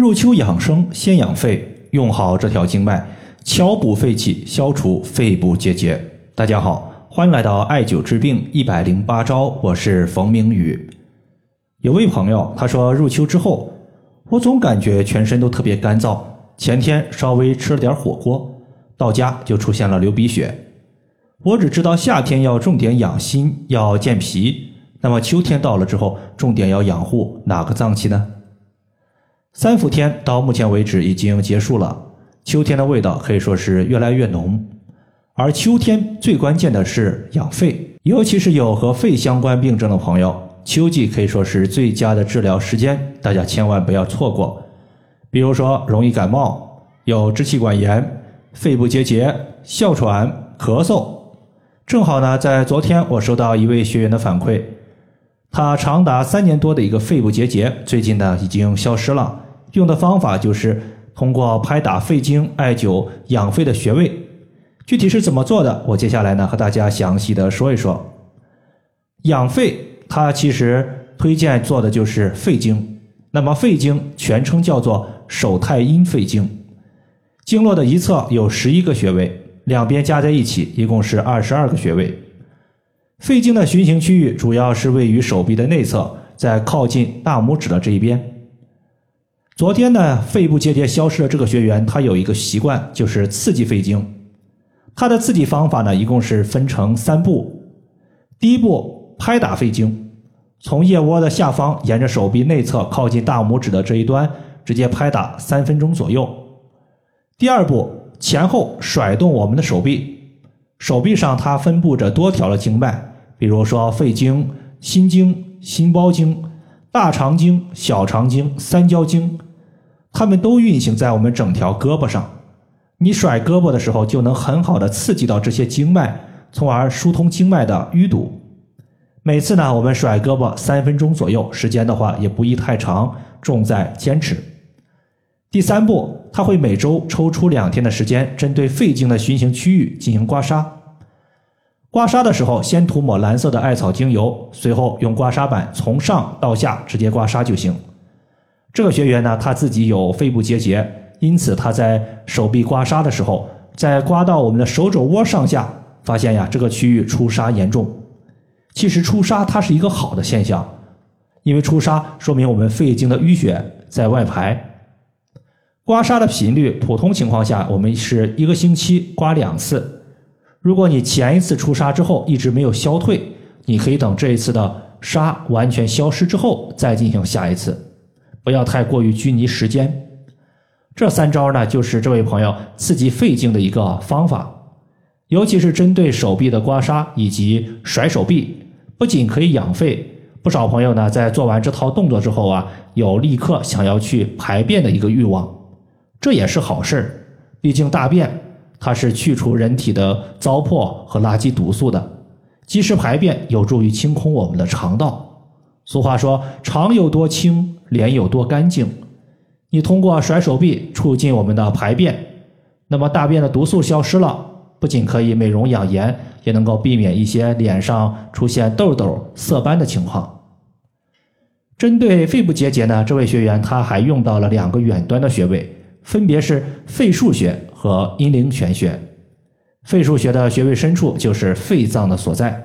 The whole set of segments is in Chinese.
入秋养生，先养肺，用好这条经脉，敲补肺气，消除肺部结节。大家好，欢迎来到艾灸治病一百零八招，我是冯明宇。有位朋友他说，入秋之后，我总感觉全身都特别干燥，前天稍微吃了点火锅，到家就出现了流鼻血。我只知道夏天要重点养心，要健脾，那么秋天到了之后，重点要养护哪个脏器呢？三伏天到目前为止已经结束了，秋天的味道可以说是越来越浓。而秋天最关键的是养肺，尤其是有和肺相关病症的朋友，秋季可以说是最佳的治疗时间，大家千万不要错过。比如说容易感冒、有支气管炎、肺部结节、哮喘、咳嗽，正好呢，在昨天我收到一位学员的反馈。他长达三年多的一个肺部结节，最近呢已经消失了。用的方法就是通过拍打肺经、艾灸养肺的穴位。具体是怎么做的？我接下来呢和大家详细的说一说。养肺，它其实推荐做的就是肺经。那么肺经全称叫做手太阴肺经，经络的一侧有十一个穴位，两边加在一起一共是二十二个穴位。肺经的循行区域主要是位于手臂的内侧，在靠近大拇指的这一边。昨天呢，肺部结节消失的这个学员，他有一个习惯，就是刺激肺经。他的刺激方法呢，一共是分成三步。第一步，拍打肺经，从腋窝的下方沿着手臂内侧靠近大拇指的这一端，直接拍打三分钟左右。第二步，前后甩动我们的手臂，手臂上它分布着多条的经脉。比如说肺经、心经、心包经、大肠经、小肠经、三焦经，它们都运行在我们整条胳膊上。你甩胳膊的时候，就能很好的刺激到这些经脉，从而疏通经脉的淤堵。每次呢，我们甩胳膊三分钟左右，时间的话也不宜太长，重在坚持。第三步，他会每周抽出两天的时间，针对肺经的循行区域进行刮痧。刮痧的时候，先涂抹蓝色的艾草精油，随后用刮痧板从上到下直接刮痧就行。这个学员呢，他自己有肺部结节，因此他在手臂刮痧的时候，在刮到我们的手肘窝上下，发现呀，这个区域出痧严重。其实出痧它是一个好的现象，因为出痧说明我们肺经的淤血在外排。刮痧的频率，普通情况下我们是一个星期刮两次。如果你前一次出痧之后一直没有消退，你可以等这一次的痧完全消失之后再进行下一次，不要太过于拘泥时间。这三招呢，就是这位朋友刺激肺经的一个方法，尤其是针对手臂的刮痧以及甩手臂，不仅可以养肺，不少朋友呢在做完这套动作之后啊，有立刻想要去排便的一个欲望，这也是好事儿，毕竟大便。它是去除人体的糟粕和垃圾毒素的，及时排便有助于清空我们的肠道。俗话说：“肠有多清，脸有多干净。”你通过甩手臂促进我们的排便，那么大便的毒素消失了，不仅可以美容养颜，也能够避免一些脸上出现痘痘、色斑的情况。针对肺部结节呢，这位学员他还用到了两个远端的穴位。分别是肺腧穴和阴陵泉穴。肺腧穴的穴位深处就是肺脏的所在。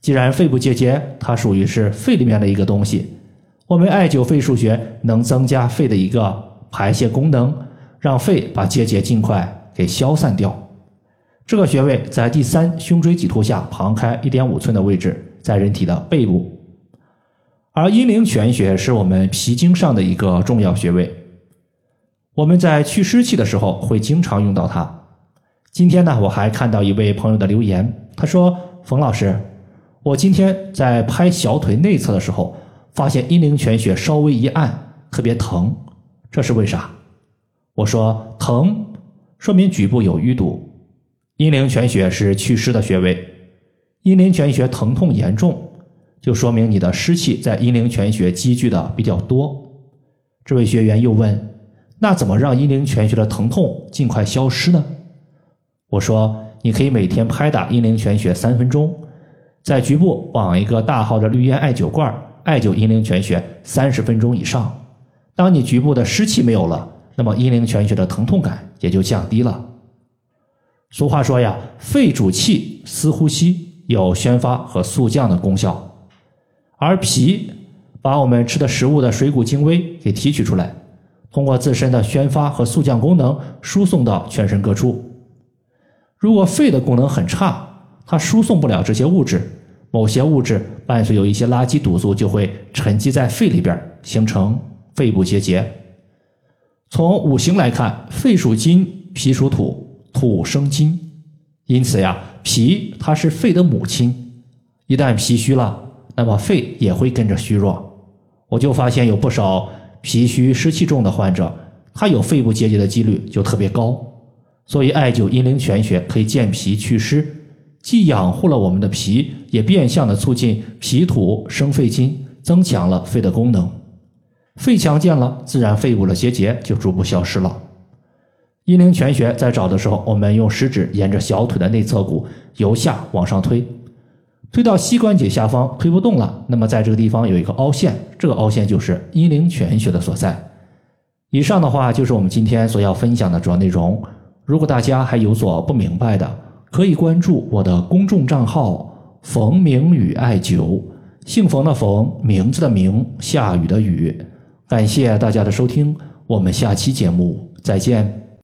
既然肺部结节，它属于是肺里面的一个东西，我们艾灸肺腧穴能增加肺的一个排泄功能，让肺把结节尽快给消散掉。这个穴位在第三胸椎棘突下旁开一点五寸的位置，在人体的背部。而阴陵泉穴是我们脾经上的一个重要穴位。我们在去湿气的时候会经常用到它。今天呢，我还看到一位朋友的留言，他说：“冯老师，我今天在拍小腿内侧的时候，发现阴陵泉穴稍微一按，特别疼，这是为啥？”我说：“疼，说明局部有淤堵。阴陵泉穴是祛湿的穴位，阴陵泉穴疼痛严重，就说明你的湿气在阴陵泉穴积聚的比较多。”这位学员又问。那怎么让阴陵泉穴的疼痛尽快消失呢？我说，你可以每天拍打阴陵泉穴三分钟，在局部绑一个大号的绿烟艾灸罐，艾灸阴陵泉穴三十分钟以上。当你局部的湿气没有了，那么阴陵泉穴的疼痛感也就降低了。俗话说呀，肺主气，司呼吸，有宣发和肃降的功效，而脾把我们吃的食物的水谷精微给提取出来，通过自身的宣发和肃降功能，输送到全身各处。如果肺的功能很差，它输送不了这些物质，某些物质伴随有一些垃圾毒素，就会沉积在肺里边，形成肺部结节。从五行来看，肺属金，脾属土，土生金，因此呀，脾它是肺的母亲。一旦脾虚了，那么肺也会跟着虚弱。我就发现有不少脾虚湿气重的患者，他有肺部结节的几率就特别高。所以，艾灸阴陵泉穴可以健脾祛湿。既养护了我们的脾，也变相的促进脾土生肺经，增强了肺的功能。肺强健了，自然肺部的结节就逐步消失了。阴陵泉穴在找的时候，我们用食指沿着小腿的内侧骨由下往上推，推到膝关节下方推不动了，那么在这个地方有一个凹陷，这个凹陷就是阴陵泉穴的所在。以上的话就是我们今天所要分享的主要内容。如果大家还有所不明白的，可以关注我的公众账号“冯明宇艾灸”，姓冯的冯，名字的名，下雨的雨。感谢大家的收听，我们下期节目再见。